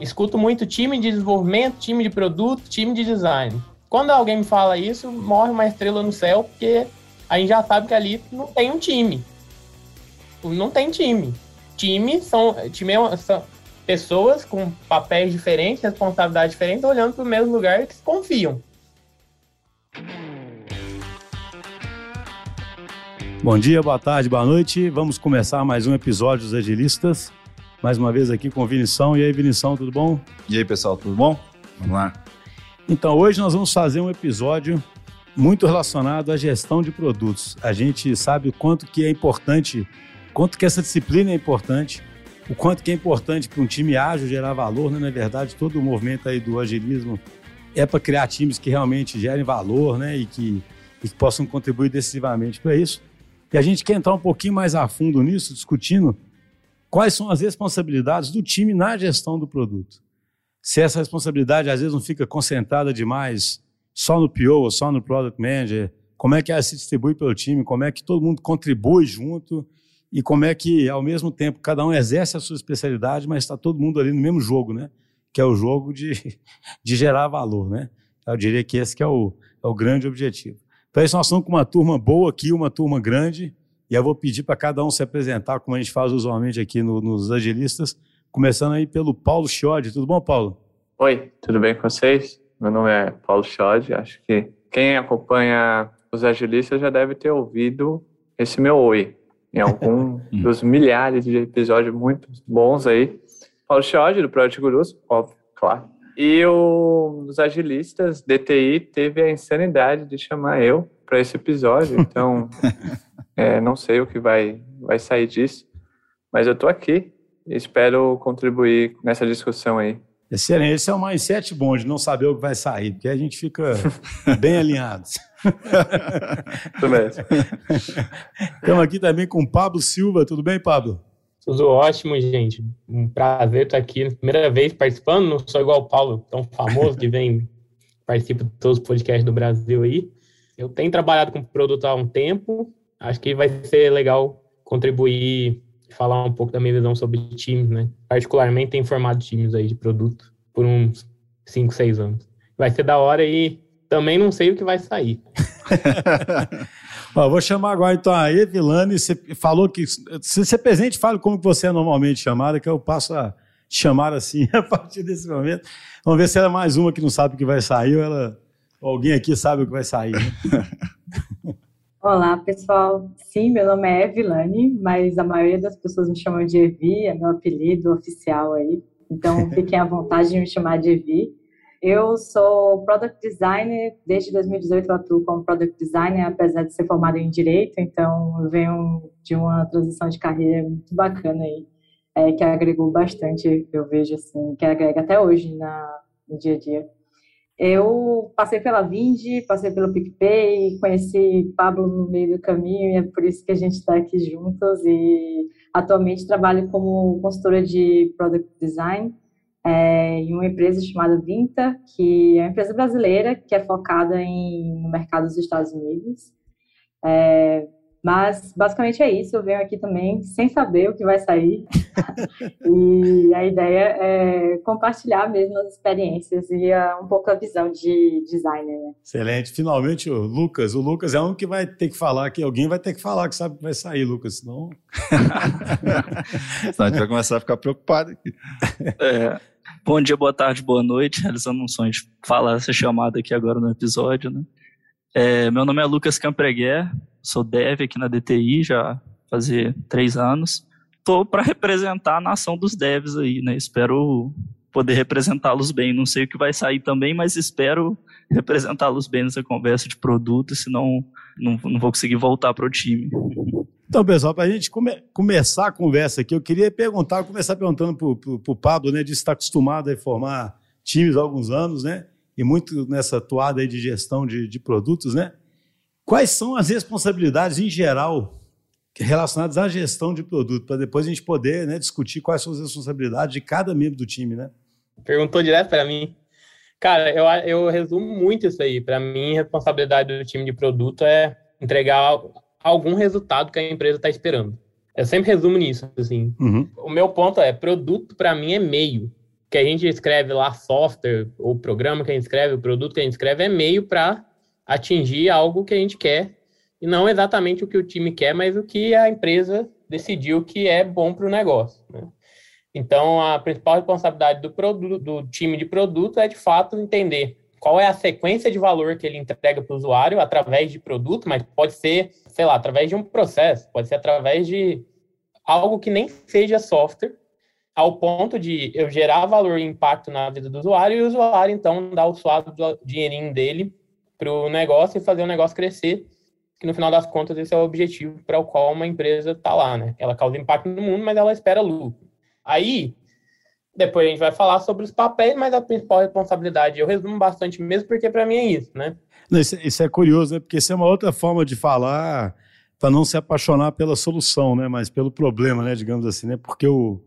Escuto muito time de desenvolvimento, time de produto, time de design. Quando alguém me fala isso, morre uma estrela no céu, porque a gente já sabe que ali não tem um time. Não tem time. Time são, time é são pessoas com papéis diferentes, responsabilidades diferentes, olhando para o mesmo lugar e que se confiam. Bom dia, boa tarde, boa noite. Vamos começar mais um episódio dos Agilistas. Mais uma vez aqui com o Vinição. E aí, Vinição, tudo bom? E aí, pessoal, tudo bom? Vamos lá. Então, hoje nós vamos fazer um episódio muito relacionado à gestão de produtos. A gente sabe o quanto que é importante, quanto que essa disciplina é importante, o quanto que é importante para um time ágil gerar valor, né? Na verdade, todo o movimento aí do agilismo é para criar times que realmente gerem valor, né? E que, e que possam contribuir decisivamente para isso. E a gente quer entrar um pouquinho mais a fundo nisso, discutindo quais são as responsabilidades do time na gestão do produto. Se essa responsabilidade às vezes não fica concentrada demais só no PO ou só no Product Manager, como é que ela se distribui pelo time, como é que todo mundo contribui junto e como é que, ao mesmo tempo, cada um exerce a sua especialidade, mas está todo mundo ali no mesmo jogo, né? Que é o jogo de, de gerar valor, né? Eu diria que esse que é o, é o grande objetivo. Então, isso nós estamos com uma turma boa aqui, uma turma grande, e eu vou pedir para cada um se apresentar, como a gente faz usualmente aqui no, nos agilistas, começando aí pelo Paulo Chiodi. Tudo bom, Paulo? Oi, tudo bem com vocês? Meu nome é Paulo Chiodi. Acho que quem acompanha os agilistas já deve ter ouvido esse meu oi em algum dos milhares de episódios muito bons aí. Paulo Chiodi, do Project Gurus, óbvio, claro. E o, os agilistas, DTI, teve a insanidade de chamar eu para esse episódio, então É, não sei o que vai, vai sair disso, mas eu estou aqui e espero contribuir nessa discussão aí. Excelente. Esse é o mindset bom de não saber o que vai sair, porque a gente fica bem alinhado. Isso mesmo. Estamos aqui também com o Pablo Silva. Tudo bem, Pablo? Tudo ótimo, gente. Um prazer estar aqui. Primeira vez participando, não sou igual o Paulo, tão famoso, que vem, participa de todos os podcasts do Brasil aí. Eu tenho trabalhado com produto há um tempo, acho que vai ser legal contribuir e falar um pouco da minha visão sobre times, né? Particularmente tem formado times aí de produto por uns 5, 6 anos. Vai ser da hora e também não sei o que vai sair. Ó, vou chamar agora então a Evilane. Você falou que. Se você é presente, fale como você é normalmente chamada, que eu passo a chamar assim a partir desse momento. Vamos ver se ela é mais uma que não sabe o que vai sair ou ela. Alguém aqui sabe o que vai sair. Né? Olá, pessoal. Sim, meu nome é Evilane, mas a maioria das pessoas me chamam de Evi, é meu apelido oficial aí. Então, fiquem à vontade de me chamar de Evi. Eu sou Product Designer, desde 2018 eu atuo como Product Designer, apesar de ser formada em Direito, então eu venho de uma transição de carreira muito bacana aí, é, que agregou bastante, eu vejo assim, que agrega até hoje na, no dia a dia. Eu passei pela Vindi, passei pelo PicPay, conheci Pablo no meio do caminho e é por isso que a gente está aqui juntos e atualmente trabalho como consultora de Product Design é, em uma empresa chamada Vinta, que é uma empresa brasileira que é focada em, no mercado dos Estados Unidos. É, mas basicamente é isso. Eu venho aqui também sem saber o que vai sair. e a ideia é compartilhar mesmo as experiências e um pouco a visão de designer. Né? Excelente. Finalmente o Lucas. O Lucas é um que vai ter que falar, que alguém vai ter que falar que sabe o que vai sair, Lucas. Senão. Senão a gente vai começar a ficar preocupado aqui. É. Bom dia, boa tarde, boa noite. Realizando um sonho de falar essa chamada aqui agora no episódio, né? É, meu nome é Lucas Campreguer, sou dev aqui na DTI já fazer três anos. Estou para representar a nação dos devs aí, né? Espero poder representá-los bem. Não sei o que vai sair também, mas espero representá-los bem nessa conversa de produto, senão não, não vou conseguir voltar para o time. Então, pessoal, para a gente come, começar a conversa aqui, eu queria perguntar, começar perguntando para o Pablo, né, de estar acostumado a formar times há alguns anos, né? e muito nessa toada de gestão de, de produtos, né? Quais são as responsabilidades em geral relacionadas à gestão de produto, para depois a gente poder né, discutir quais são as responsabilidades de cada membro do time, né? Perguntou direto para mim. Cara, eu, eu resumo muito isso aí. Para mim, a responsabilidade do time de produto é entregar algum resultado que a empresa está esperando. Eu sempre resumo nisso, assim. Uhum. O meu ponto é, produto para mim é meio que a gente escreve lá, software, ou programa que a gente escreve, o produto que a gente escreve, é meio para atingir algo que a gente quer, e não exatamente o que o time quer, mas o que a empresa decidiu que é bom para o negócio. Né? Então, a principal responsabilidade do, produto, do time de produto é, de fato, entender qual é a sequência de valor que ele entrega para o usuário através de produto, mas pode ser, sei lá, através de um processo, pode ser através de algo que nem seja software, ao ponto de eu gerar valor e impacto na vida do usuário e o usuário, então, dar o suado do dinheirinho dele para o negócio e fazer o negócio crescer, que no final das contas esse é o objetivo para o qual uma empresa está lá, né? Ela causa impacto no mundo, mas ela espera lucro. Aí, depois a gente vai falar sobre os papéis, mas a principal responsabilidade, eu resumo bastante mesmo, porque para mim é isso, né? Isso, isso, é curioso, né? Porque isso é uma outra forma de falar para não se apaixonar pela solução, né? Mas pelo problema, né? Digamos assim, né? Porque o,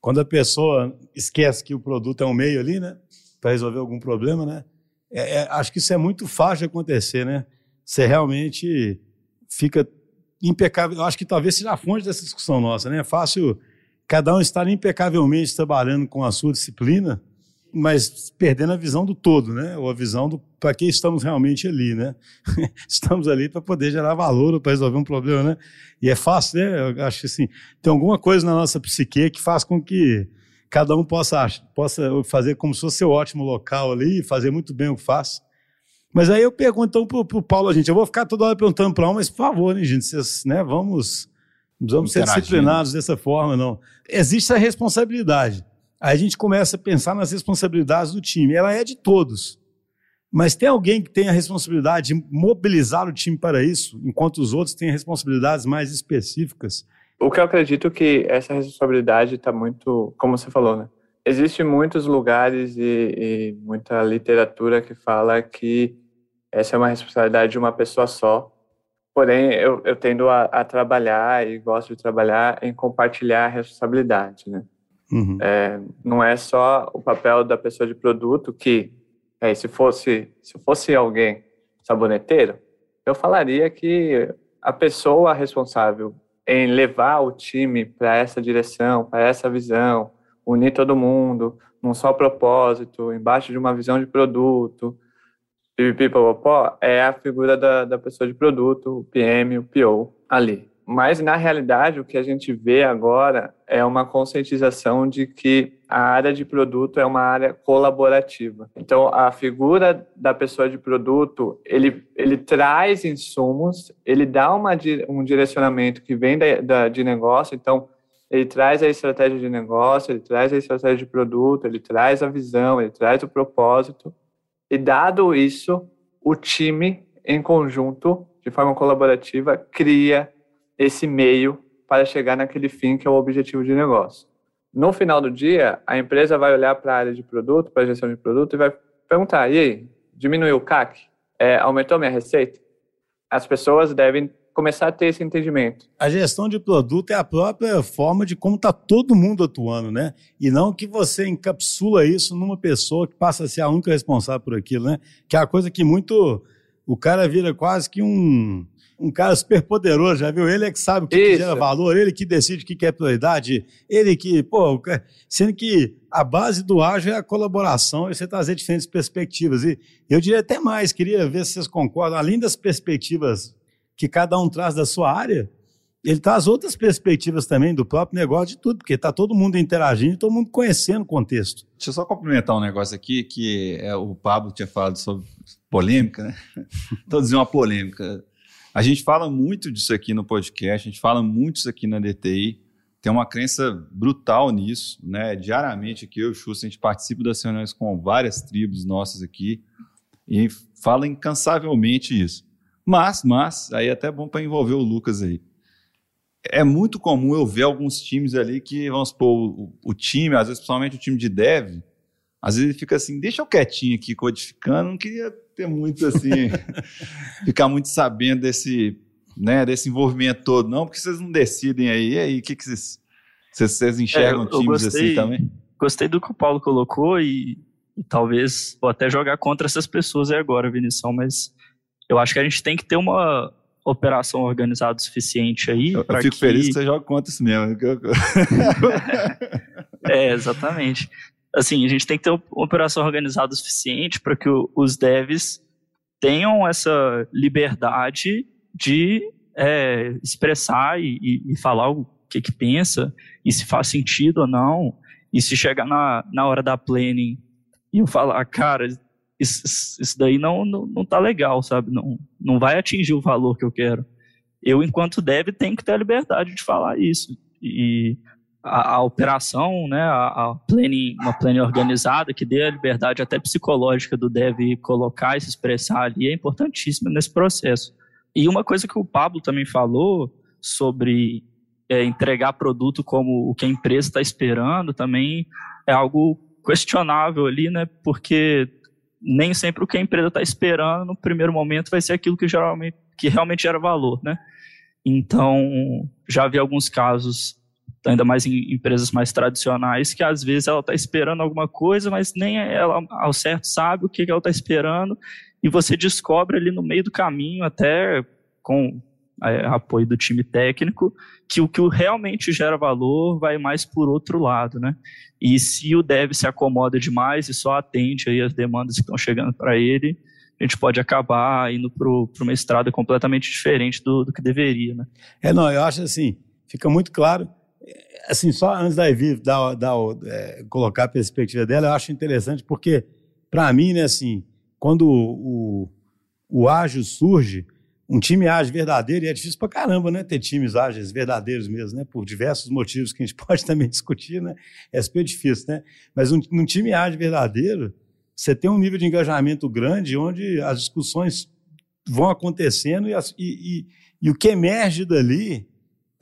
quando a pessoa esquece que o produto é um meio ali, né? Para resolver algum problema, né? É, é, acho que isso é muito fácil de acontecer, né? Você realmente fica impecável. Eu acho que talvez seja a fonte dessa discussão nossa, né? É fácil cada um estar impecavelmente trabalhando com a sua disciplina, mas perdendo a visão do todo, né? Ou a visão do para que estamos realmente ali, né? estamos ali para poder gerar valor, para resolver um problema, né? E é fácil, né? Eu acho que assim, tem alguma coisa na nossa psique que faz com que cada um possa, possa fazer como se fosse seu ótimo local ali, fazer muito bem o que faz. Mas aí eu pergunto então para o Paulo, gente, eu vou ficar toda hora perguntando para um, mas por favor, né, gente, vocês, né, vamos vamos ser disciplinados dessa forma, não. Existe a responsabilidade. Aí a gente começa a pensar nas responsabilidades do time. Ela é de todos. Mas tem alguém que tem a responsabilidade de mobilizar o time para isso, enquanto os outros têm responsabilidades mais específicas? O que eu acredito que essa responsabilidade está muito, como você falou, né? Existem muitos lugares e, e muita literatura que fala que essa é uma responsabilidade de uma pessoa só Porém, eu, eu tendo a, a, trabalhar e gosto de trabalhar em compartilhar a responsabilidade, né? Uhum. É, não é só o papel da pessoa de produto que, é, se fosse se fosse alguém saboneteiro, eu falaria que a pessoa responsável em levar o time para essa direção, para essa visão, unir todo mundo num só propósito, embaixo de uma visão de produto, pipipipopopó é a figura da, da pessoa de produto, o PM, o PO ali. Mas, na realidade, o que a gente vê agora é uma conscientização de que a área de produto é uma área colaborativa. Então, a figura da pessoa de produto, ele, ele traz insumos, ele dá uma, um direcionamento que vem da, da, de negócio, então, ele traz a estratégia de negócio, ele traz a estratégia de produto, ele traz a visão, ele traz o propósito, e dado isso, o time, em conjunto, de forma colaborativa, cria esse meio para chegar naquele fim que é o objetivo de negócio. No final do dia, a empresa vai olhar para a área de produto, para a gestão de produto e vai perguntar: e aí, diminuiu o CAC? É, aumentou minha receita? As pessoas devem começar a ter esse entendimento. A gestão de produto é a própria forma de como está todo mundo atuando, né? E não que você encapsula isso numa pessoa que passa a ser a única responsável por aquilo, né? Que é a coisa que muito. O cara vira quase que um, um cara super poderoso, já viu? Ele é que sabe o que, que gera valor, ele que decide o que é prioridade, ele que, pô, sendo que a base do ágil é a colaboração e você trazer diferentes perspectivas. E eu diria até mais, queria ver se vocês concordam, além das perspectivas que cada um traz da sua área, ele traz outras perspectivas também do próprio negócio de tudo, porque está todo mundo interagindo, todo mundo conhecendo o contexto. Deixa eu só complementar um negócio aqui, que é, o Pablo tinha falado sobre polêmica, né? Estou dizendo uma polêmica. A gente fala muito disso aqui no podcast, a gente fala muito disso aqui na DTI, tem uma crença brutal nisso, né? Diariamente aqui eu e o Xuxa, a gente participa das reuniões com várias tribos nossas aqui e fala incansavelmente isso. Mas, mas, aí é até bom para envolver o Lucas aí. É muito comum eu ver alguns times ali que, vamos supor, o, o time, às vezes, principalmente o time de dev, às vezes ele fica assim, deixa eu quietinho aqui codificando, não queria ter muito assim, ficar muito sabendo desse, né, desse envolvimento todo, não, porque vocês não decidem aí, e aí, o que, que vocês, vocês, vocês enxergam é, eu, times gostei, assim também? Gostei do que o Paulo colocou e, e talvez vou até jogar contra essas pessoas aí agora, Vinição, mas eu acho que a gente tem que ter uma operação organizada o suficiente aí. Eu, eu fico que... feliz que você joga contra isso mesmo. é, exatamente. Assim, a gente tem que ter uma operação organizada o suficiente para que o, os devs tenham essa liberdade de é, expressar e, e, e, falar o que, que pensa, e se faz sentido ou não, e se chegar na, na hora da planning e eu falar, cara, isso, isso daí não, não, não tá legal, sabe? Não, não vai atingir o valor que eu quero. Eu, enquanto dev, tenho que ter a liberdade de falar isso. E a, a operação, né, a, a planning, uma planning organizada que dê a liberdade até psicológica do dev colocar e se expressar ali é importantíssima nesse processo. E uma coisa que o Pablo também falou sobre é, entregar produto como o que a empresa está esperando também é algo questionável ali, né? Porque nem sempre o que a empresa está esperando no primeiro momento vai ser aquilo que geralmente que realmente gera valor, né? Então já vi alguns casos ainda mais em empresas mais tradicionais, que às vezes ela está esperando alguma coisa, mas nem ela ao certo sabe o que, ela está esperando, e você descobre ali no meio do caminho, até com é, apoio do time técnico, que o que realmente gera valor vai mais por outro lado, né? E se o dev se acomoda demais e só atende aí as demandas que estão chegando para ele, a gente pode acabar indo para uma estrada completamente diferente do, do que deveria, né? É, não, eu acho assim, fica muito claro assim, só antes da Evi dar, é, colocar a perspectiva dela, eu acho interessante porque, para mim, né, assim, quando o, o, ágil surge, um time ágil verdadeiro, e é difícil pra caramba, né, ter times ágeis verdadeiros mesmo, né, por diversos motivos que a gente pode também discutir, né, é super difícil, né, mas um, um time ágil verdadeiro, você tem um nível de engajamento grande onde as discussões vão acontecendo e, as, e, e, e o que emerge dali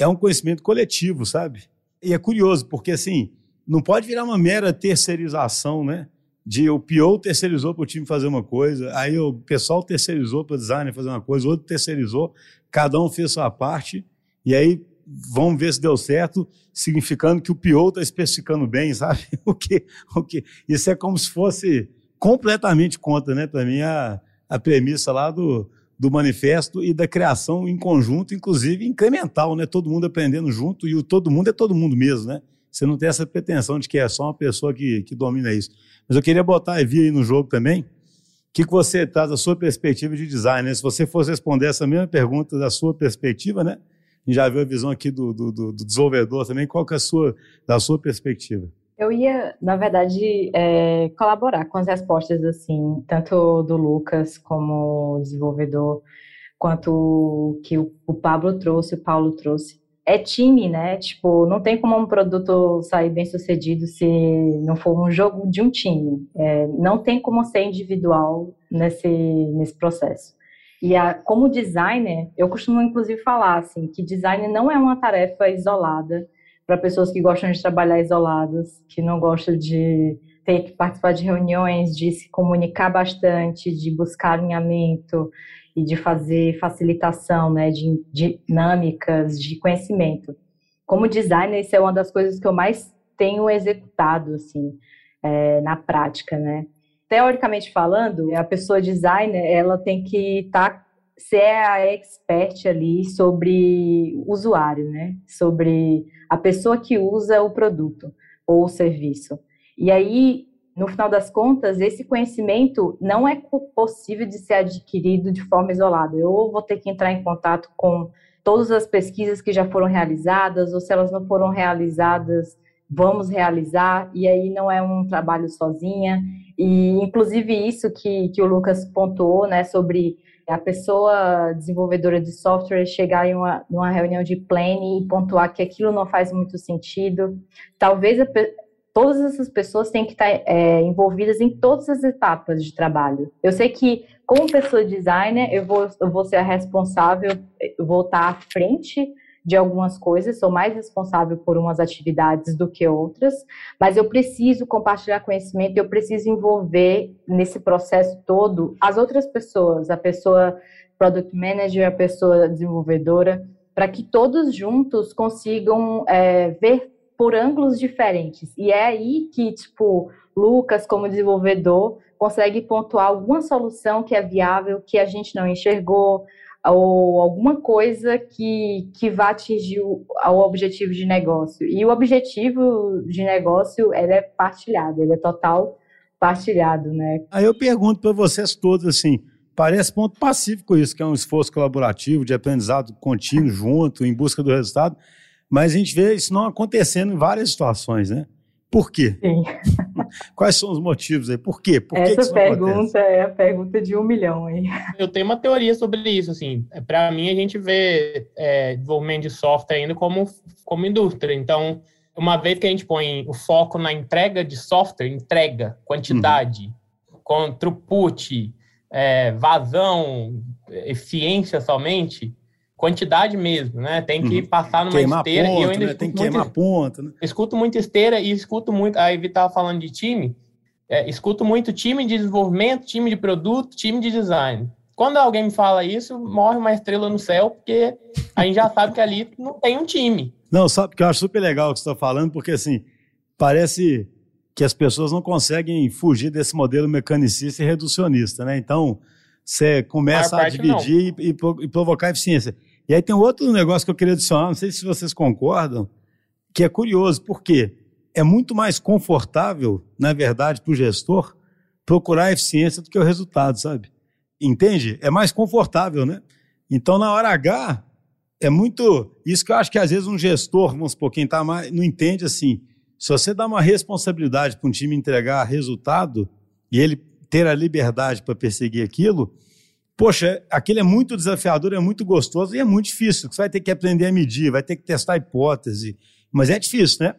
é um conhecimento coletivo, sabe? E é curioso, porque assim, não pode virar uma mera terceirização, né? De o PO terceirizou para o time fazer uma coisa, aí o pessoal terceirizou para o designer fazer uma coisa, outro terceirizou, cada um fez sua parte, e aí vamos ver se deu certo, significando que o PO está especificando bem, sabe? O que, o que, isso é como se fosse completamente contra, né? Para mim, a, a premissa lá do, do manifesto e da criação em conjunto, inclusive incremental, né? Todo mundo aprendendo junto e o todo mundo é todo mundo mesmo, né? Você não tem essa pretensão de que é só uma pessoa que, que domina isso. Mas eu queria botar a Evi aí no jogo também. O que, que você traz da sua perspectiva de design? Né? Se você fosse responder essa mesma pergunta da sua perspectiva, né? A gente já viu a visão aqui do, do, do desenvolvedor também. Qual que é a sua, da sua perspectiva? Eu ia, na verdade, é, colaborar com as respostas, assim, tanto do Lucas como desenvolvedor, quanto que o, o Pablo trouxe, o Paulo trouxe. É time, né? Tipo, não tem como um produto sair bem sucedido se não for um jogo de um time. É, não tem como ser individual nesse, nesse processo. E a, como designer, eu costumo inclusive falar assim, que design não é uma tarefa isolada para pessoas que gostam de trabalhar isoladas, que não gostam de ter que participar de reuniões, de se comunicar bastante, de buscar alinhamento e de fazer facilitação, né, de dinâmicas de conhecimento. Como designer, isso é uma das coisas que eu mais tenho executado, assim, é, na prática, né. Teoricamente falando, a pessoa designer, ela tem que estar tá ser a expert ali sobre usuário, né? Sobre a pessoa que usa o produto ou o serviço. E aí, no final das contas, esse conhecimento não é possível de ser adquirido de forma isolada. Eu vou ter que entrar em contato com todas as pesquisas que já foram realizadas, ou se elas não foram realizadas, vamos realizar, e aí não é um trabalho sozinha. E, inclusive, isso que, que o Lucas pontuou, né, sobre a pessoa desenvolvedora de software chegar em uma, reunião de planning e pontuar que aquilo não faz muito sentido. Talvez a, todas essas pessoas têm que estar é, envolvidas em todas as etapas de trabalho. Eu sei que, como pessoa designer, eu vou, eu vou ser a responsável, eu vou estar à frente de algumas coisas, sou mais responsável por umas atividades do que outras, mas eu preciso compartilhar conhecimento, eu preciso envolver nesse processo todo as outras pessoas, a pessoa product manager, a pessoa desenvolvedora, para que todos juntos consigam é, ver por ângulos diferentes. E é aí que, tipo, Lucas, como desenvolvedor, consegue pontuar alguma solução que é viável, que a gente não enxergou, ou alguma coisa que, que vá atingir o, o objetivo de negócio. E o objetivo de negócio ele é partilhado, ele é total partilhado, né? Aí eu pergunto para vocês todos assim, parece ponto pacífico isso, que é um esforço colaborativo, de aprendizado contínuo, junto, em busca do resultado, mas a gente vê isso não acontecendo em várias situações, né? Por quê? Sim. Quais são os motivos aí? Por quê? Por Essa que pergunta acontece? é a pergunta de um milhão aí. Eu tenho uma teoria sobre isso, assim. Para mim, a gente vê é, desenvolvimento de software ainda como, como indústria. Então, uma vez que a gente põe o foco na entrega de software, entrega, quantidade, uhum. com throughput, é, vazão, eficiência somente, quantidade mesmo, né? Tem que uhum. passar numa queimar esteira. Ponto, e eu ainda né? Tem que queimar muito, ponta, né? Escuto muito esteira e escuto muito. A Evi estava falando de time. É, escuto muito time de desenvolvimento, time de produto, time de design. Quando alguém me fala isso, morre uma estrela no céu, porque a gente já sabe que ali não tem um time. Não, sabe que eu acho super legal o que você está falando, porque assim, parece que as pessoas não conseguem fugir desse modelo mecanicista e reducionista, né? Então, você começa a, a dividir e, e, provocar eficiência. E aí tem outro negócio que eu queria adicionar, não sei se vocês concordam, que é curioso, porque é muito mais confortável, na verdade, para o gestor procurar a eficiência do que o resultado, sabe? Entende? É mais confortável, né? Então, na hora H, é muito. Isso que eu acho que às vezes um gestor, vamos supor, quem está mais. não entende assim. Se você dá uma responsabilidade para um time entregar resultado e ele ter a liberdade para perseguir aquilo, Poxa, aquele é muito desafiador, é muito gostoso e é muito difícil. Você vai ter que aprender a medir, vai ter que testar a hipótese, mas é difícil, né?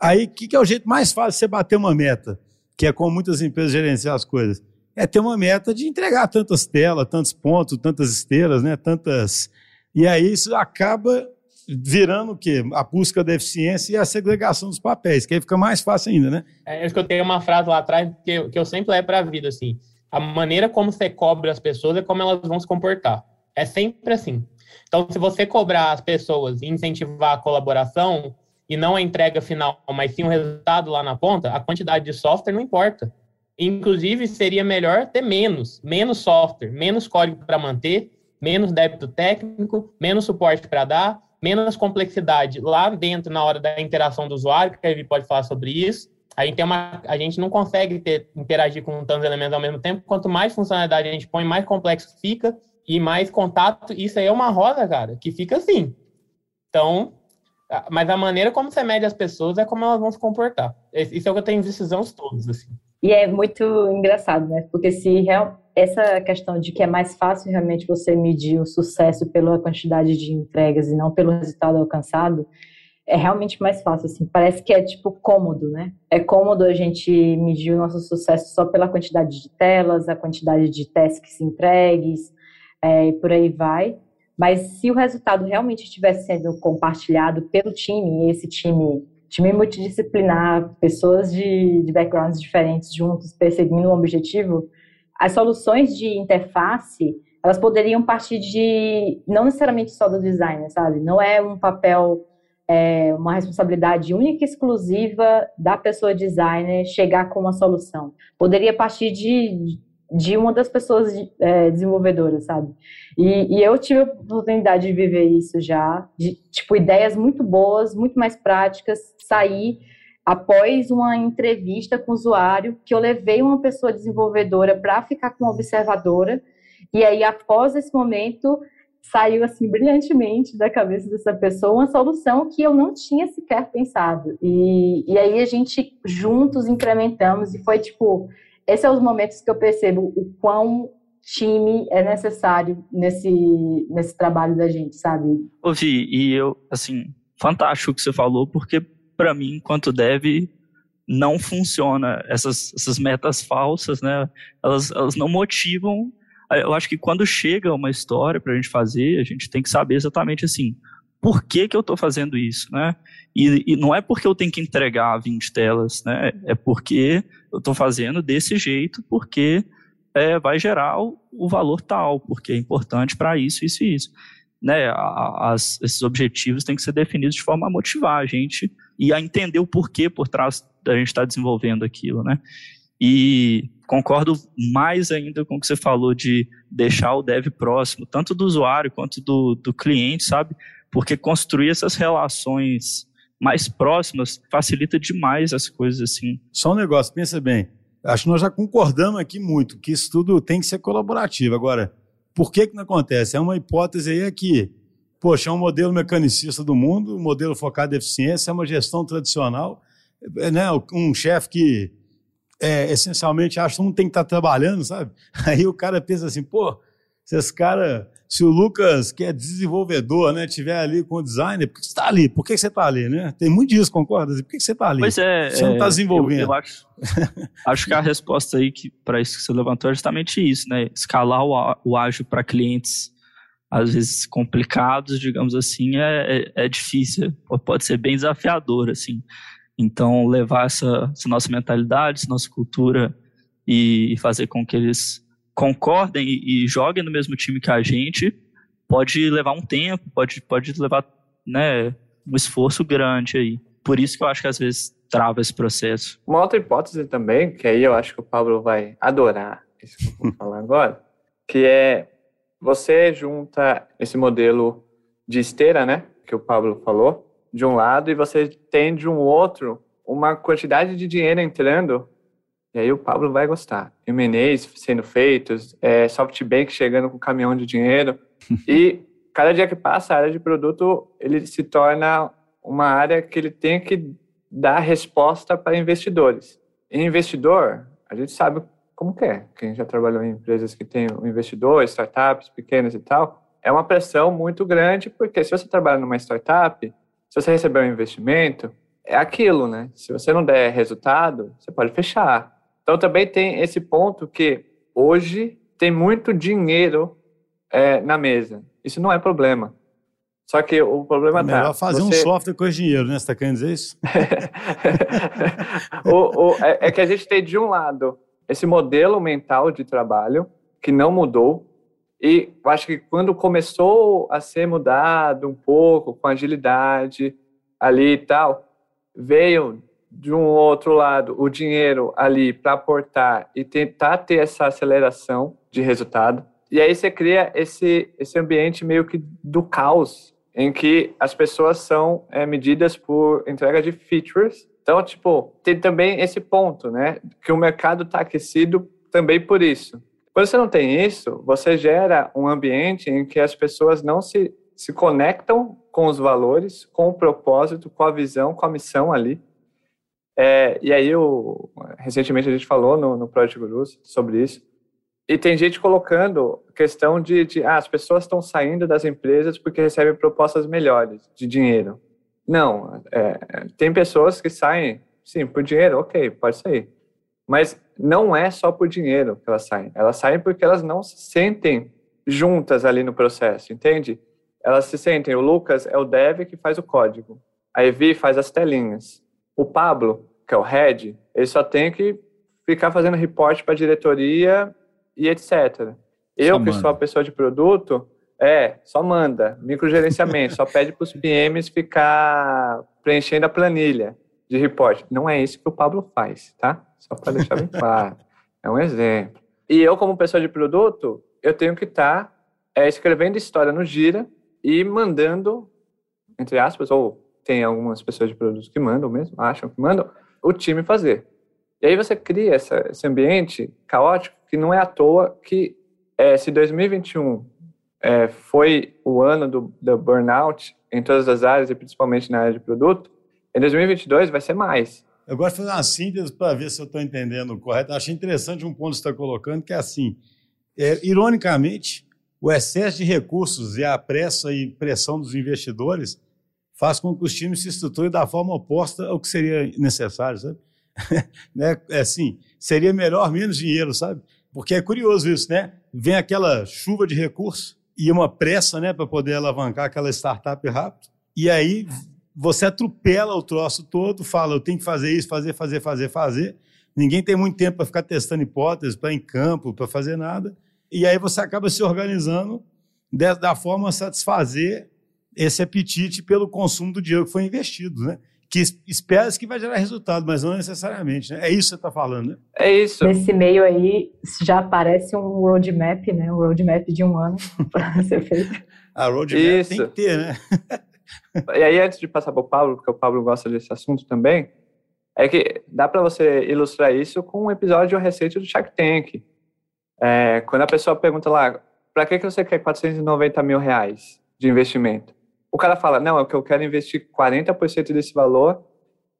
Aí, o que, que, é o jeito mais fácil de você bater uma meta? Que é como muitas empresas gerenciam as coisas. É ter uma meta de entregar tantas telas, tantos pontos, tantas esteiras, né? Tantas. E aí isso acaba virando o quê? A busca da eficiência e a segregação dos papéis, que aí fica mais fácil ainda, né? É, eu escutei uma frase lá atrás que eu, que eu sempre levo para a vida, assim a maneira como você cobra as pessoas é como elas vão se comportar. É sempre assim. Então, se você cobrar as pessoas e incentivar a colaboração e não a entrega final, mas sim o resultado lá na ponta, a quantidade de software não importa. Inclusive, seria melhor ter menos, menos software, menos código para manter, menos débito técnico, menos suporte para dar, menos complexidade lá dentro na hora da interação do usuário, que a Evi pode falar sobre isso, a gente, tem uma, a gente não consegue ter, interagir com tantos elementos ao mesmo tempo. Quanto mais funcionalidade a gente põe, mais complexo fica e mais contato. Isso aí é uma roda, cara, que fica assim. Então, mas a maneira como você mede as pessoas é como elas vão se comportar. Isso é o que eu tenho os todos, assim. E é muito engraçado, né? Porque se real, essa questão de que é mais fácil realmente você medir o sucesso pela quantidade de entregas e não pelo resultado alcançado, é realmente mais fácil, assim. Parece que é, tipo, cômodo, né? É cômodo a gente medir o nosso sucesso só pela quantidade de telas, a quantidade de tasks entregues, é, e por aí vai. Mas se o resultado realmente estivesse sendo compartilhado pelo time, esse time, time multidisciplinar, pessoas de, de backgrounds diferentes juntos perseguindo um objetivo, as soluções de interface, elas poderiam partir de, não necessariamente só do designer, sabe? Não é um papel é uma responsabilidade única e exclusiva da pessoa designer chegar com uma solução. Poderia partir de, de uma das pessoas é, desenvolvedoras, sabe? E, e, eu tive a oportunidade de viver isso já, de, tipo, ideias muito boas, muito mais práticas, sair após uma entrevista com o usuário, que eu levei uma pessoa desenvolvedora para ficar com observadora, e aí, após esse momento, saiu assim brilhantemente da cabeça dessa pessoa uma solução que eu não tinha sequer pensado. E, e aí a gente juntos incrementamos e foi tipo, esses são os momentos que eu percebo o quão time é necessário nesse, nesse trabalho da gente, sabe? Ouvi, e eu, assim, fantástico o que você falou, porque para mim, enquanto deve, não funciona essas, essas metas falsas, né? Elas, elas não motivam eu acho que quando chega uma história para a gente fazer, a gente tem que saber exatamente assim, por que, que eu estou fazendo isso, né? E, e, não é porque eu tenho que entregar 20 telas, né? É porque eu estou fazendo desse jeito, porque é, vai gerar o, o, valor tal, porque é importante para isso, isso e isso. Né? As, esses objetivos têm que ser definidos de forma a motivar a gente e a entender o porquê por trás da gente estar tá desenvolvendo aquilo, né? E concordo mais ainda com o que você falou de deixar o dev próximo, tanto do usuário quanto do, do cliente, sabe? Porque construir essas relações mais próximas facilita demais as coisas assim. Só um negócio, pensa bem. Acho que nós já concordamos aqui muito que isso tudo tem que ser colaborativo. Agora, por que que não acontece? É uma hipótese aí que, poxa, é um modelo mecanicista do mundo, um modelo focado em eficiência, é uma gestão tradicional, é, né? Um chefe que é, essencialmente acha que mundo tem que estar trabalhando, sabe? Aí o cara pensa assim, pô, se esse cara, se o Lucas, que é desenvolvedor, né, tiver ali com o designer, por que você está ali? Por que você está ali, né? Tem muito disso, concorda? Por que você está ali? Pois é. Você não está desenvolvendo. Eu, eu acho, acho que a resposta aí para isso que você levantou é justamente isso, né? Escalar o, o ágil para clientes às vezes complicados, digamos assim, é, é, é difícil, pode ser bem desafiador, assim. Então, levar essa, essa nossa mentalidade, essa nossa cultura e fazer com que eles concordem e, e, joguem no mesmo time que a gente pode levar um tempo, pode, pode levar né, um esforço grande aí. Por isso que eu acho que às vezes trava esse processo. Uma outra hipótese também, que aí eu acho que o Pablo vai adorar isso que eu vou falar agora, que é você junta esse modelo de esteira, né, que o Pablo falou, de um lado e você tem de um outro uma quantidade de dinheiro entrando e aí o Pablo vai gostar. M&As sendo feitos, é, SoftBank chegando com um caminhão de dinheiro e cada dia que passa a área de produto ele se torna uma área que ele tem que dar resposta para investidores. E investidor, a gente sabe como que é. Quem já trabalhou em empresas que tem um investidor, startups pequenas e tal, é uma pressão muito grande, porque se você trabalha numa startup, se você receber um investimento, é aquilo, né? Se você não der resultado, você pode fechar. Então também tem esse ponto que hoje tem muito dinheiro é, na mesa. Isso não é problema. Só que o problema é tá. Melhor fazer você... um software com esse dinheiro, né? Você está querendo dizer isso? o, o, é, é que a gente tem de um lado esse modelo mental de trabalho que não mudou, e acho que quando começou a ser mudado um pouco, com agilidade ali e tal, veio de um outro lado o dinheiro ali para aportar e tentar ter essa aceleração de resultado. E aí você cria esse, esse ambiente meio que do caos, em que as pessoas são é, medidas por entrega de features. Então, tipo, tem também esse ponto, né? Que o mercado está aquecido também por isso. Quando você não tem isso, você gera um ambiente em que as pessoas não se, se conectam com os valores, com o propósito, com a visão, com a missão ali. É, e aí, o, recentemente a gente falou no, no Project Gurus sobre isso. E tem gente colocando questão de, de ah, as pessoas estão saindo das empresas porque recebem propostas melhores de dinheiro. Não, é, tem pessoas que saem, sim, por dinheiro, ok, pode sair. Mas não é só por dinheiro que elas saem. Elas saem porque elas não se sentem juntas ali no processo, entende? Elas se sentem. O Lucas é o dev que faz o código. A Evi faz as telinhas. O Pablo, que é o head, ele só tem que ficar fazendo reporte para a diretoria e etc. Eu, só que manda. sou a pessoa de produto, é, só manda. Microgerenciamento, só pede para os PMs ficar preenchendo a planilha de reporte. Não é isso que o Pablo faz, tá? Só para deixar bem claro. É um exemplo. E eu, como pessoa de produto, eu tenho que estar tá, é, escrevendo história no Gira e mandando, entre aspas, ou tem algumas pessoas de produtos que mandam mesmo, acham que mandam, o time fazer. E aí você cria essa, esse ambiente caótico que não é à toa que é, se 2021 é, foi o ano do, do burnout em todas as áreas e principalmente na área de produto, em 2022 vai ser mais. Eu gosto de fazer uma síntese para ver se eu estou entendendo correto. Achei interessante um ponto que você está colocando, que é assim, é, ironicamente, o excesso de recursos e a pressa e pressão dos investidores faz com que os times se estruturem da forma oposta ao que seria necessário, sabe? né? É assim, seria melhor menos dinheiro, sabe? Porque é curioso isso, né? Vem aquela chuva de recursos e uma pressa, né, para poder alavancar aquela startup rápido. E aí você atropela o troço todo, fala, eu tenho que fazer isso, fazer, fazer, fazer, fazer. Ninguém tem muito tempo para ficar testando hipóteses, para ir em campo, para fazer nada. E aí você acaba se organizando da forma a satisfazer esse apetite pelo consumo do dinheiro que foi investido, né? que espera que vai gerar resultado, mas não necessariamente. Né? É isso que você está falando, né? É isso. Nesse meio aí já aparece um roadmap, né? Um roadmap de um ano para ser feito. A roadmap isso. tem que ter, né? e aí, antes de passar para o Pablo, porque o Pablo gosta desse assunto também, é que dá para você ilustrar isso com um episódio recente do Shark Tank. É, quando a pessoa pergunta lá, para que, que você quer 490 mil reais de investimento? O cara fala, não, é que eu quero investir 40% desse valor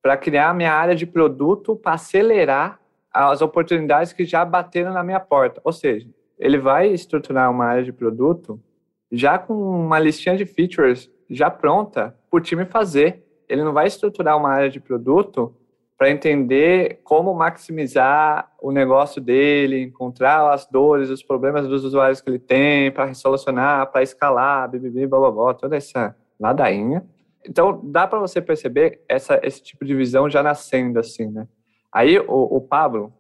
para criar a minha área de produto para acelerar as oportunidades que já bateram na minha porta. Ou seja, ele vai estruturar uma área de produto já com uma listinha de features já pronta para o time fazer. Ele não vai estruturar uma área de produto para entender como maximizar o negócio dele, encontrar as dores, os problemas dos usuários que ele tem, para solucionar, para escalar, bibibi, blá, blá, blá, toda essa ladainha. Então, dá para você perceber essa, esse tipo de visão já nascendo assim, né? Aí, o, o Pablo,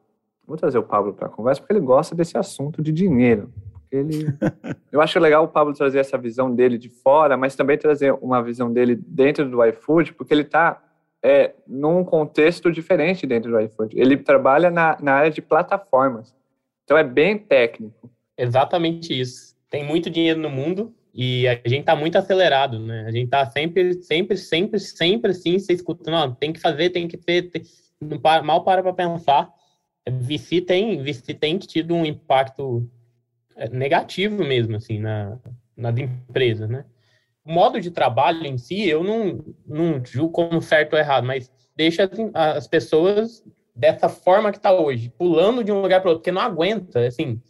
vou trazer o Pablo para a conversa, porque ele gosta desse assunto de dinheiro. Ele, eu acho legal o Pablo trazer essa visão dele de fora, mas também trazer uma visão dele dentro do iFood, porque ele está é, num contexto diferente dentro do iFood. Ele trabalha na, na área de plataformas. Então, é bem técnico. Exatamente isso. Tem muito dinheiro no mundo, e a gente tá muito acelerado, né? A gente tá sempre, sempre, sempre, sempre assim, se escutando, ó, tem que fazer, tem que ter, tem, não para, mal para para pensar. VC tem, VC tem tido um impacto é, negativo mesmo, assim, na, nas empresas, né? O modo de trabalho em si, eu não, não julgo como certo ou errado, mas deixa as, as pessoas dessa forma que está hoje, pulando de um lugar para outro, porque não aguenta, assim,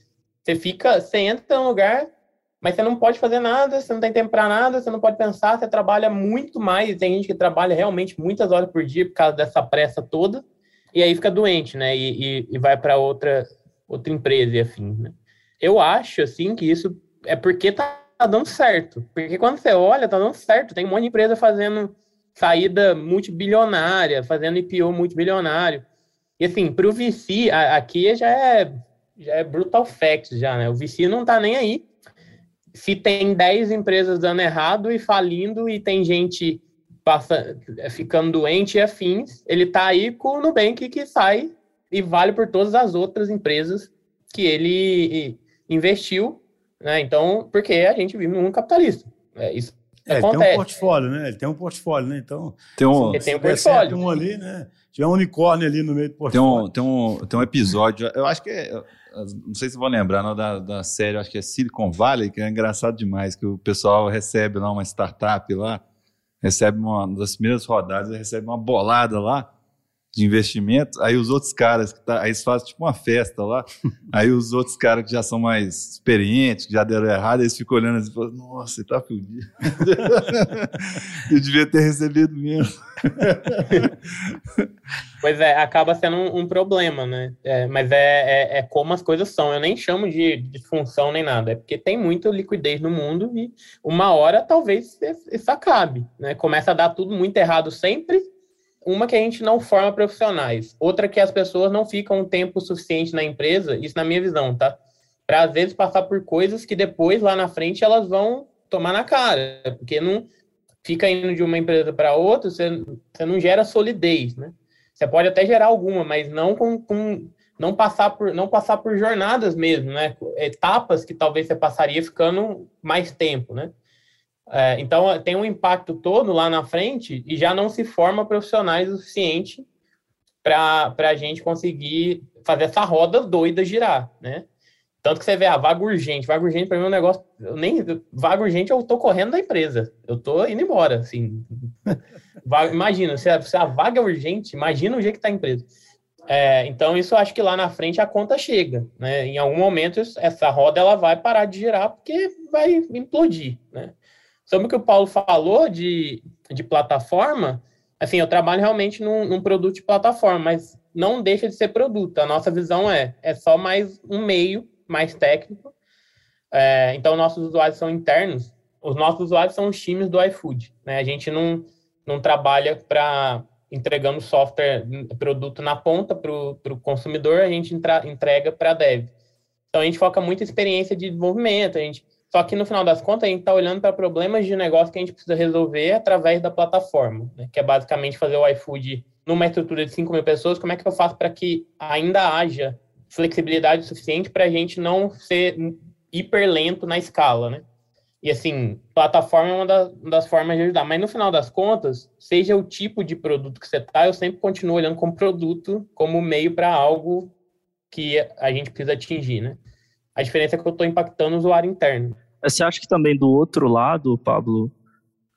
você fica, você entra num lugar, mas você não pode fazer nada, você não tem tempo para nada, você não pode pensar, você trabalha muito mais. Tem gente que trabalha realmente muitas horas por dia por causa dessa pressa toda, e aí fica doente, né? E, e, e vai para outra, outra empresa e afim, né? Eu acho, assim, que isso é porque tá dando certo. Porque quando você olha, tá dando certo. Tem um monte de empresa fazendo saída multibilionária, fazendo IPO multibilionário. E assim, para o VC, aqui já é, já é brutal fact, já, né? O VC não tá nem aí se tem 10 empresas dando errado e falindo e tem gente passa, ficando doente e afins, ele está aí com o Nubank que sai e vale por todas as outras empresas que ele investiu, né? Então, porque a gente vive num mundo capitalista. É, isso é, acontece. Ele tem um portfólio, né? Ele tem um portfólio, né? Então, tem um, ele tem um portfólio. um ali, né? Tiver um unicórnio ali no meio do portfólio. Tem um, tem um, tem um episódio, eu acho que é, não sei se vão lembrar, não, da, da série, acho que é Silicon Valley, que é engraçado demais, que o pessoal recebe lá uma startup lá, recebe uma das primeiras rodadas, recebe uma bolada lá, de investimento, aí os outros caras, que tá, aí eles fazem tipo uma festa lá, aí os outros caras que já são mais experientes, que já deram errado, eles ficam olhando assim e falam, nossa, você tá fudido. Eu devia ter recebido mesmo. pois é, acaba sendo um, um problema, né? É, mas é, é, é, como as coisas são. Eu nem chamo de disfunção nem nada, é porque tem muita liquidez no mundo e uma hora talvez isso acabe, né? Começa a dar tudo muito errado sempre uma que a gente não forma profissionais, outra que as pessoas não ficam um tempo suficiente na empresa, isso na minha visão, tá? Para às vezes passar por coisas que depois lá na frente elas vão tomar na cara, porque não fica indo de uma empresa para outra, você, você não gera solidez, né? Você pode até gerar alguma, mas não com, com não passar por não passar por jornadas mesmo, né? Etapas que talvez você passaria ficando mais tempo, né? É, então, tem um impacto todo lá na frente e já não se forma profissionais o suficiente para a gente conseguir fazer essa roda doida girar, né? Tanto que você vê a ah, vaga urgente. Vaga urgente, para mim, é um negócio. Eu nem, vaga urgente, eu tô correndo da empresa. Eu tô indo embora, assim. imagina, se a, se a vaga é urgente, imagina o jeito que tá a empresa. É, então, isso eu acho que lá na frente a conta chega. Né? Em algum momento, essa roda ela vai parar de girar porque vai implodir. Né? Sobre o que o Paulo falou de, de plataforma, assim, eu trabalho realmente num, num, produto de plataforma, mas não deixa de ser produto. A nossa visão é, é só mais um meio mais técnico. É, então, nossos usuários são internos. Os nossos usuários são os times do iFood. Né? A gente não, não trabalha para entregando software, produto na ponta para o consumidor, a gente entra, entrega para dev. Então, a gente foca muito em experiência de desenvolvimento, a gente Só que no final das contas, a gente está olhando para problemas de negócio que a gente precisa resolver através da plataforma, né? que é basicamente fazer o iFood numa estrutura de 5 mil pessoas. Como é que eu faço para que ainda haja flexibilidade suficiente para a gente não ser hiper lento na escala, né? E assim, plataforma é uma das, uma das, formas de ajudar. Mas no final das contas, seja o tipo de produto que você está, eu sempre continuo olhando como produto, como meio para algo que a gente precisa atingir, né? A diferença é que eu estou impactando o usuário interno. Você acha que também do outro lado, Pablo,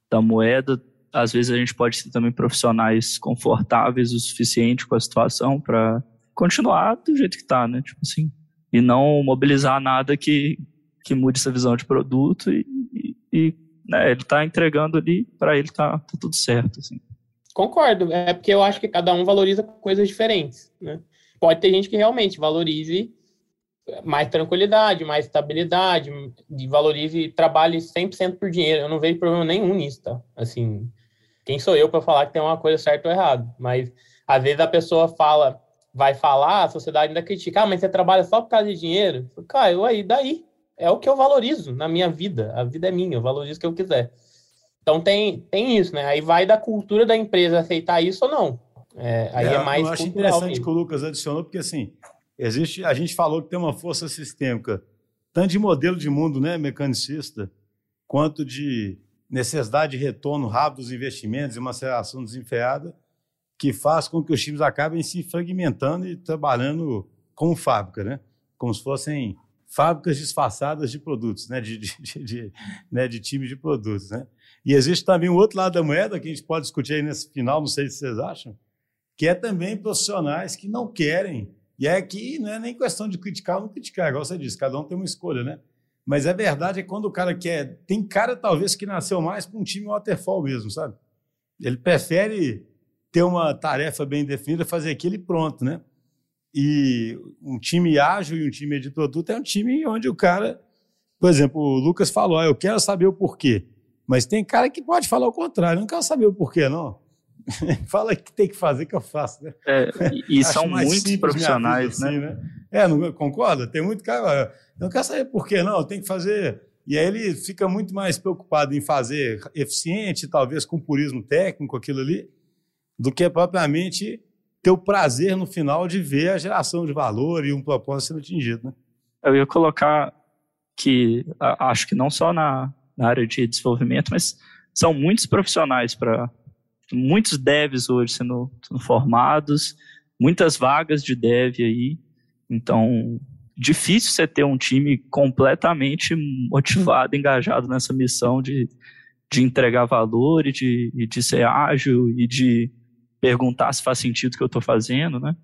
da moeda, às vezes a gente pode ser também profissionais confortáveis o suficiente com a situação para continuar do jeito que está, né? Tipo assim, e não mobilizar nada que, que mude essa visão de produto e, e, e né, ele está entregando ali, para ele tá, tá, tudo certo, assim. Concordo, é porque eu acho que cada um valoriza coisas diferentes, né? Pode ter gente que realmente valorize mais tranquilidade, mais estabilidade, valorize e trabalhe 100% por dinheiro. Eu não vejo problema nenhum nisso, tá? Assim, quem sou eu para falar que tem uma coisa certa ou errada? Mas às vezes a pessoa fala, vai falar, a sociedade ainda critica, ah, mas você trabalha só por causa de dinheiro? Cara, eu aí, daí? É o que eu valorizo na minha vida. A vida é minha, eu valorizo o que eu quiser. Então tem, tem isso, né? Aí vai da cultura da empresa aceitar isso ou não. É, aí é, é mais. Eu acho interessante mesmo. que o Lucas adicionou, porque assim, Existe, a gente falou que tem uma força sistêmica, tanto de modelo de mundo, né, mecanicista, quanto de necessidade de retorno rápido dos investimentos e uma aceleração desenfreada, que faz com que os times acabem se fragmentando e trabalhando como fábrica, né? Como se fossem fábricas disfarçadas de produtos, né? De, de, de, de né? de time de produtos, né? E existe também o outro lado da moeda que a gente pode discutir aí nesse final, não sei se vocês acham, que é também profissionais que não querem e é que não é nem questão de criticar ou não criticar, igual você disse, cada um tem uma escolha, né? Mas a verdade é quando o cara quer. Tem cara, talvez, que nasceu mais para um time waterfall mesmo, sabe? Ele prefere ter uma tarefa bem definida, fazer aquilo e pronto, né? E um time ágil e um time de produto é um time onde o cara. Por exemplo, o Lucas falou: ah, eu quero saber o porquê. Mas tem cara que pode falar o contrário, eu não quero saber o porquê, não. Fala que tem que fazer que eu faço, né? É, e são muitos profissionais, né? Assim, né? É, não concorda? Tem muito cara, eu não quero saber por que não, tem que fazer. E aí ele fica muito mais preocupado em fazer eficiente, talvez com purismo técnico, aquilo ali, do que propriamente ter o prazer no final de ver a geração de valor e um propósito sendo atingido, né? Eu ia colocar que acho que não só na, na área de desenvolvimento, mas são muitos profissionais para muitos devs hoje sendo, sendo formados, muitas vagas de dev aí. Então, difícil você ter um time completamente motivado, engajado nessa missão de, de entregar valor e de, e de ser ágil e de perguntar se faz sentido o que eu estou fazendo, né?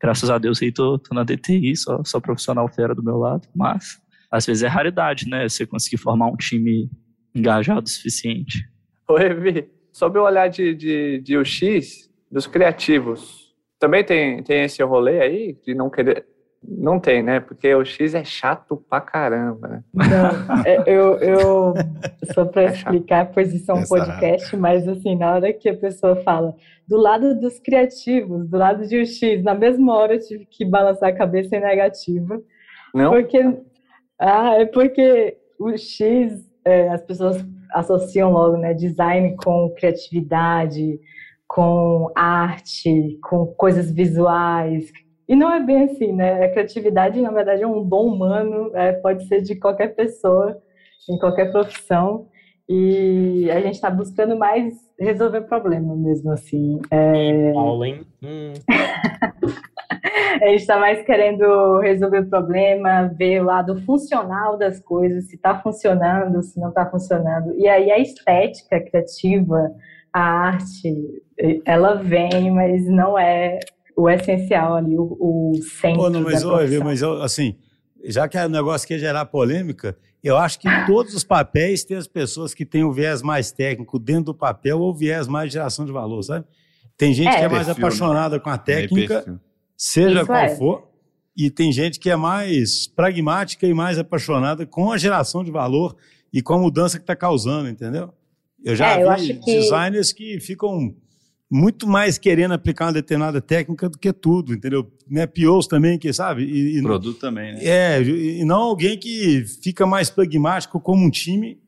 Graças a Deus aí tô, tô na DTI, só, só profissional fera do meu lado, mas às vezes é raridade, né? Você conseguir formar um time engajado o suficiente. Oi, Vi sobre o olhar de, de, de UX, dos criativos, também tem, tem esse rolê aí de não querer. Não tem, né? Porque o X é chato pra caramba, né? Não, é, eu, eu só para é explicar, pois isso é um Essa podcast, mas assim, na hora que a pessoa fala do lado dos criativos, do lado de UX, na mesma hora eu tive que balançar a cabeça em negativa. Não? Porque, ah, é porque o X, é, as pessoas associam logo né, design com criatividade, com arte, com coisas visuais. E não é bem assim, né? A criatividade, na verdade, é um dom humano, é, pode ser de qualquer pessoa, em qualquer profissão. E a gente está buscando mais resolver problema mesmo, assim. É... Paulo, hein? Hum. a gente está mais querendo resolver o problema, ver o lado funcional das coisas, se está funcionando, se não está funcionando. E aí a estética criativa, a arte, ela vem, mas não é o essencial ali, o, o centro Pô, não, mas, olha, mas assim, já que o negócio quer gerar polêmica, eu acho que em todos os papéis tem as pessoas que têm o viés mais técnico dentro do papel ou o viés mais de geração de valor, sabe? Tem gente é. que é mais perfil, apaixonada né? com a técnica seja Isso qual é. for. E tem gente que é mais pragmática e mais apaixonada com a geração de valor e com a mudança que está causando, entendeu? Eu já é, vi eu que... designers que ficam muito mais querendo aplicar uma determinada técnica do que tudo, entendeu? Né? POs também, que sabe? E, e Produto também, né? É, e não alguém que fica mais pragmático como um time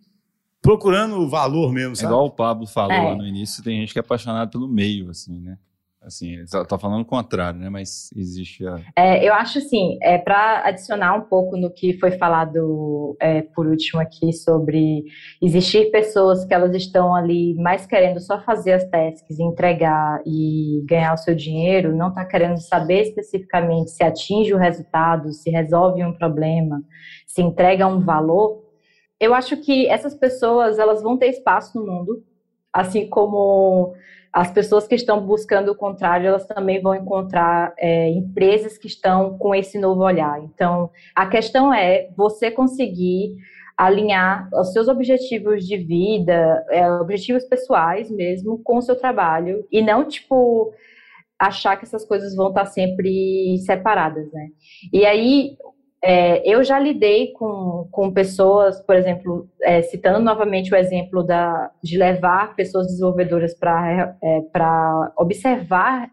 procurando valor mesmo, sabe? É igual o Pablo falou é. lá no início, tem gente que é apaixonado pelo meio, assim, né? Assim, está falando o contrário, né? Mas existe a... É, eu acho assim, é, para adicionar um pouco no que foi falado é, por último aqui sobre existir pessoas que elas estão ali mais querendo só fazer as tasks, entregar e ganhar o seu dinheiro, não está querendo saber especificamente se atinge o resultado, se resolve um problema, se entrega um valor. Eu acho que essas pessoas elas vão ter espaço no mundo, assim como as pessoas que estão buscando o contrário, elas também vão encontrar é, empresas que estão com esse novo olhar. Então, a questão é você conseguir alinhar os seus objetivos de vida, é, objetivos pessoais mesmo, com o seu trabalho e não tipo achar que essas coisas vão estar sempre separadas, né? E aí é, eu já lidei com, com pessoas, por exemplo, é, citando novamente o exemplo da, de levar pessoas desenvolvedoras para é, observar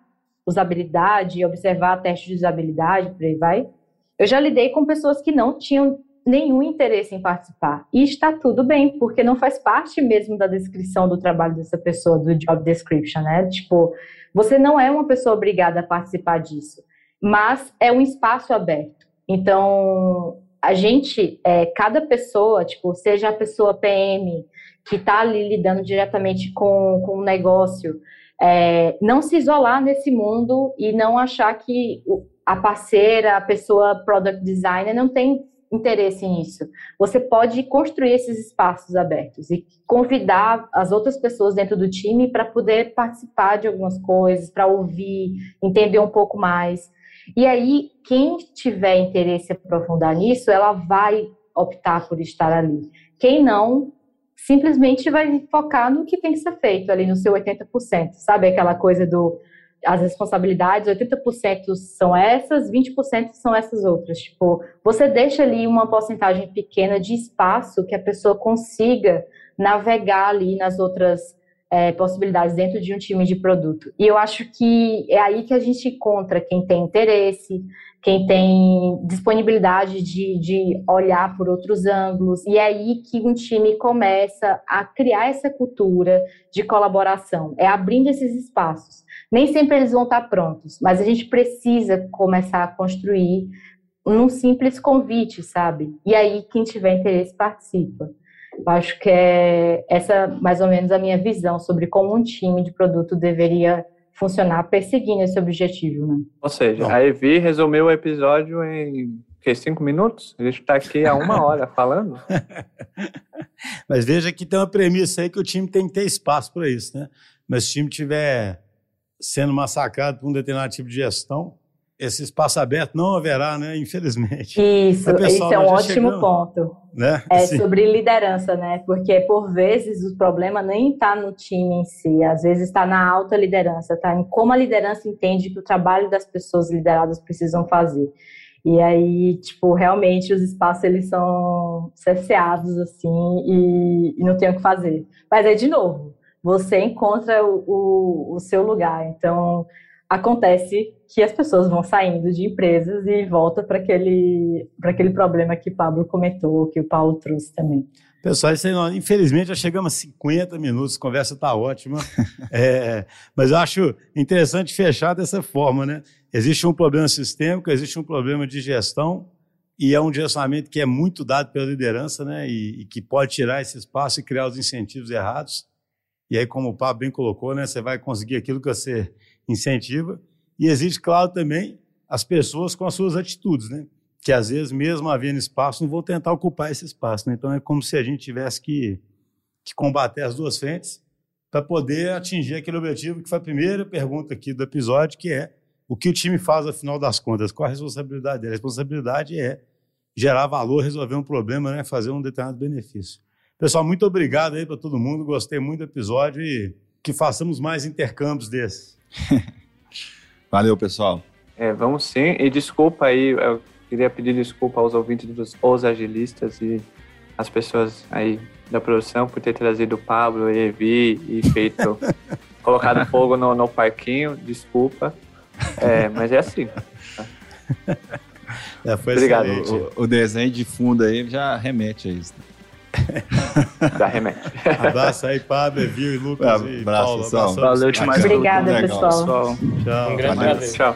usabilidade, observar testes de usabilidade, por aí vai. Eu já lidei com pessoas que não tinham nenhum interesse em participar. E está tudo bem, porque não faz parte mesmo da descrição do trabalho dessa pessoa, do job description, né? Tipo, você não é uma pessoa obrigada a participar disso, mas é um espaço aberto. Então, a gente, é, cada pessoa, tipo, seja a pessoa PM que está ali lidando diretamente com, com o negócio, é, não se isolar nesse mundo e não achar que a parceira, a pessoa product designer não tem interesse nisso. Você pode construir esses espaços abertos e convidar as outras pessoas dentro do time para poder participar de algumas coisas, para ouvir, entender um pouco mais. E aí, quem tiver interesse em aprofundar nisso, ela vai optar por estar ali. Quem não, simplesmente vai focar no que tem que ser feito ali no seu 80%. Sabe aquela coisa do as responsabilidades, 80% são essas, 20% são essas outras. Tipo, você deixa ali uma porcentagem pequena de espaço que a pessoa consiga navegar ali nas outras é, possibilidades dentro de um time de produto. E eu acho que é aí que a gente encontra quem tem interesse, quem tem disponibilidade de, de olhar por outros ângulos, e é aí que um time começa a criar essa cultura de colaboração, é abrindo esses espaços. Nem sempre eles vão estar prontos, mas a gente precisa começar a construir num simples convite, sabe? E aí quem tiver interesse participa. Eu acho que é essa mais ou menos a minha visão sobre como um time de produto deveria funcionar perseguindo esse objetivo, né? Ou seja, Bom. a Evi resumiu o episódio em que, cinco minutos? A gente está aqui há uma hora falando. Mas veja que tem uma premissa aí que o time tem que ter espaço para isso, né? Mas se o time estiver sendo massacrado por um determinado tipo de gestão, esse espaço aberto não haverá, né? Infelizmente. Isso, isso é um ótimo chegando, ponto. Né? É Sim. sobre liderança, né? Porque por vezes o problema nem está no time em si, às vezes está na alta liderança, está em como a liderança entende que o trabalho das pessoas lideradas precisam fazer. E aí, tipo, realmente os espaços eles são cerceados assim e, e não tem o que fazer. Mas é de novo, você encontra o, o, o seu lugar. Então, acontece que as pessoas vão saindo de empresas e volta para aquele, aquele problema que o Pablo comentou, que o Paulo trouxe também. Pessoal, aí, infelizmente já chegamos a 50 minutos, a conversa está ótima, é, mas eu acho interessante fechar dessa forma, né? Existe um problema sistêmico, existe um problema de gestão, e é um direcionamento que é muito dado pela liderança, né? E, e, que pode tirar esse espaço e criar os incentivos errados. E aí, como o Pablo bem colocou, né? Você vai conseguir aquilo que você incentiva. E existe, claro, também as pessoas com as suas atitudes, né? Que às vezes, mesmo havendo espaço, não vão tentar ocupar esse espaço. Né? Então é como se a gente tivesse que, que combater as duas frentes para poder atingir aquele objetivo que foi a primeira pergunta aqui do episódio, que é o que o time faz afinal das contas? Qual a responsabilidade dele? A responsabilidade é gerar valor, resolver um problema, né? fazer um determinado benefício. Pessoal, muito obrigado aí para todo mundo. Gostei muito do episódio e que façamos mais intercâmbios desses. Valeu, pessoal. É, vamos sim. E desculpa aí, eu queria pedir desculpa aos ouvintes dos Os Agilistas e as pessoas aí da produção por ter trazido o Pablo e Evi e feito, colocado fogo no, no parquinho, desculpa. É, mas é assim. É, foi Obrigado. O, o desenho de fundo aí já remete a isso. Da remete. Abraço aí, Pablo, Evil e Lucas. e Abraço, Paulo. pessoal. Abração. Valeu demais. Obrigada, Legal. pessoal. Pessoal. Tchau. Um grande prazer. Tchau.